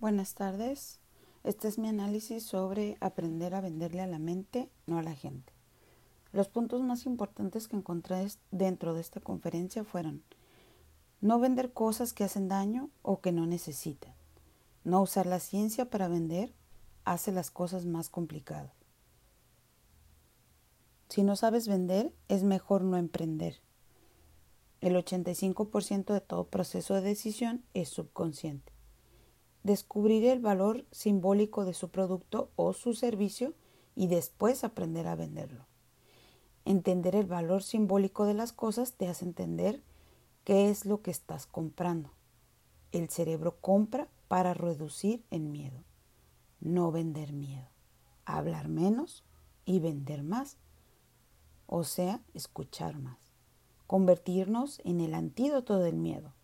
Buenas tardes. Este es mi análisis sobre aprender a venderle a la mente, no a la gente. Los puntos más importantes que encontré dentro de esta conferencia fueron no vender cosas que hacen daño o que no necesitan. No usar la ciencia para vender hace las cosas más complicadas. Si no sabes vender, es mejor no emprender. El 85% de todo proceso de decisión es subconsciente. Descubrir el valor simbólico de su producto o su servicio y después aprender a venderlo. Entender el valor simbólico de las cosas te hace entender qué es lo que estás comprando. El cerebro compra para reducir el miedo, no vender miedo, hablar menos y vender más, o sea, escuchar más convertirnos en el antídoto del miedo,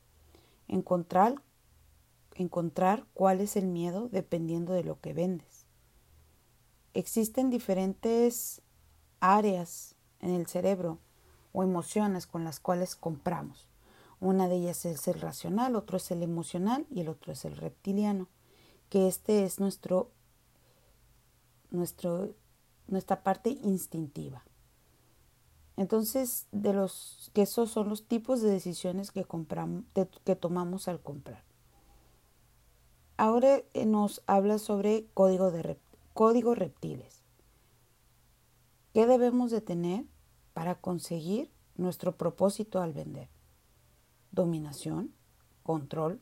encontrar, encontrar cuál es el miedo dependiendo de lo que vendes. Existen diferentes áreas en el cerebro o emociones con las cuales compramos. Una de ellas es el racional, otro es el emocional y el otro es el reptiliano, que este es nuestro, nuestro, nuestra parte instintiva. Entonces, de los que esos son los tipos de decisiones que compramos, que tomamos al comprar. Ahora eh, nos habla sobre código de código reptiles. ¿Qué debemos de tener para conseguir nuestro propósito al vender? Dominación, control,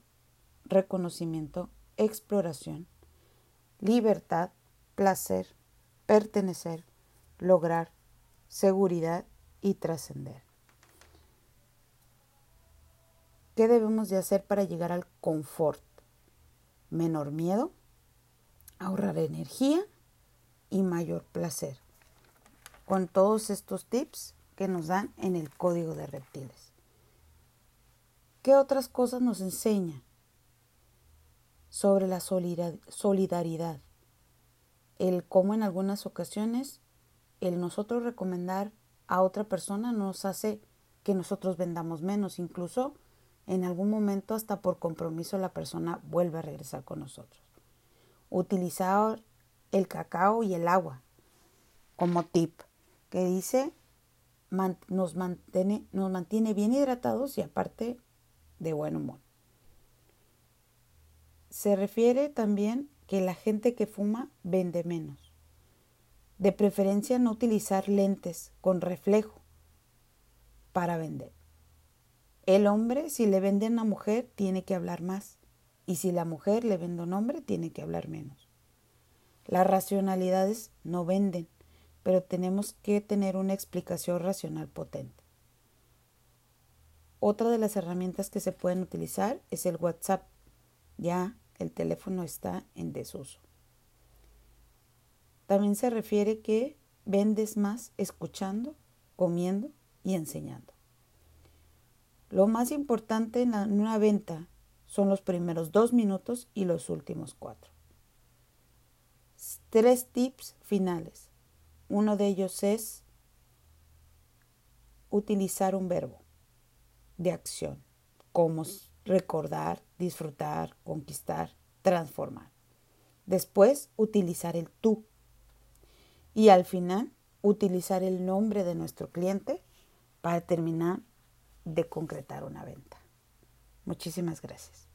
reconocimiento, exploración, libertad, placer, pertenecer, lograr, seguridad y trascender. ¿Qué debemos de hacer para llegar al confort? Menor miedo, ahorrar energía y mayor placer. Con todos estos tips que nos dan en el código de reptiles. ¿Qué otras cosas nos enseña sobre la solidaridad? El cómo en algunas ocasiones el nosotros recomendar a otra persona nos hace que nosotros vendamos menos. Incluso en algún momento hasta por compromiso la persona vuelve a regresar con nosotros. Utilizar el cacao y el agua como tip que dice nos mantiene, nos mantiene bien hidratados y aparte de buen humor. Se refiere también que la gente que fuma vende menos. De preferencia no utilizar lentes con reflejo para vender. El hombre, si le vende a una mujer, tiene que hablar más. Y si la mujer le vende a un hombre, tiene que hablar menos. Las racionalidades no venden, pero tenemos que tener una explicación racional potente. Otra de las herramientas que se pueden utilizar es el WhatsApp. Ya el teléfono está en desuso. También se refiere que vendes más escuchando, comiendo y enseñando. Lo más importante en, una venta son los primeros dos minutos y los últimos cuatro. Tres tips finales. Uno de ellos es utilizar un verbo de acción, como recordar, disfrutar, conquistar, transformar. Después, utilizar el tú y al final utilizar el nombre de nuestro cliente para terminar de concretar una venta. Muchísimas gracias.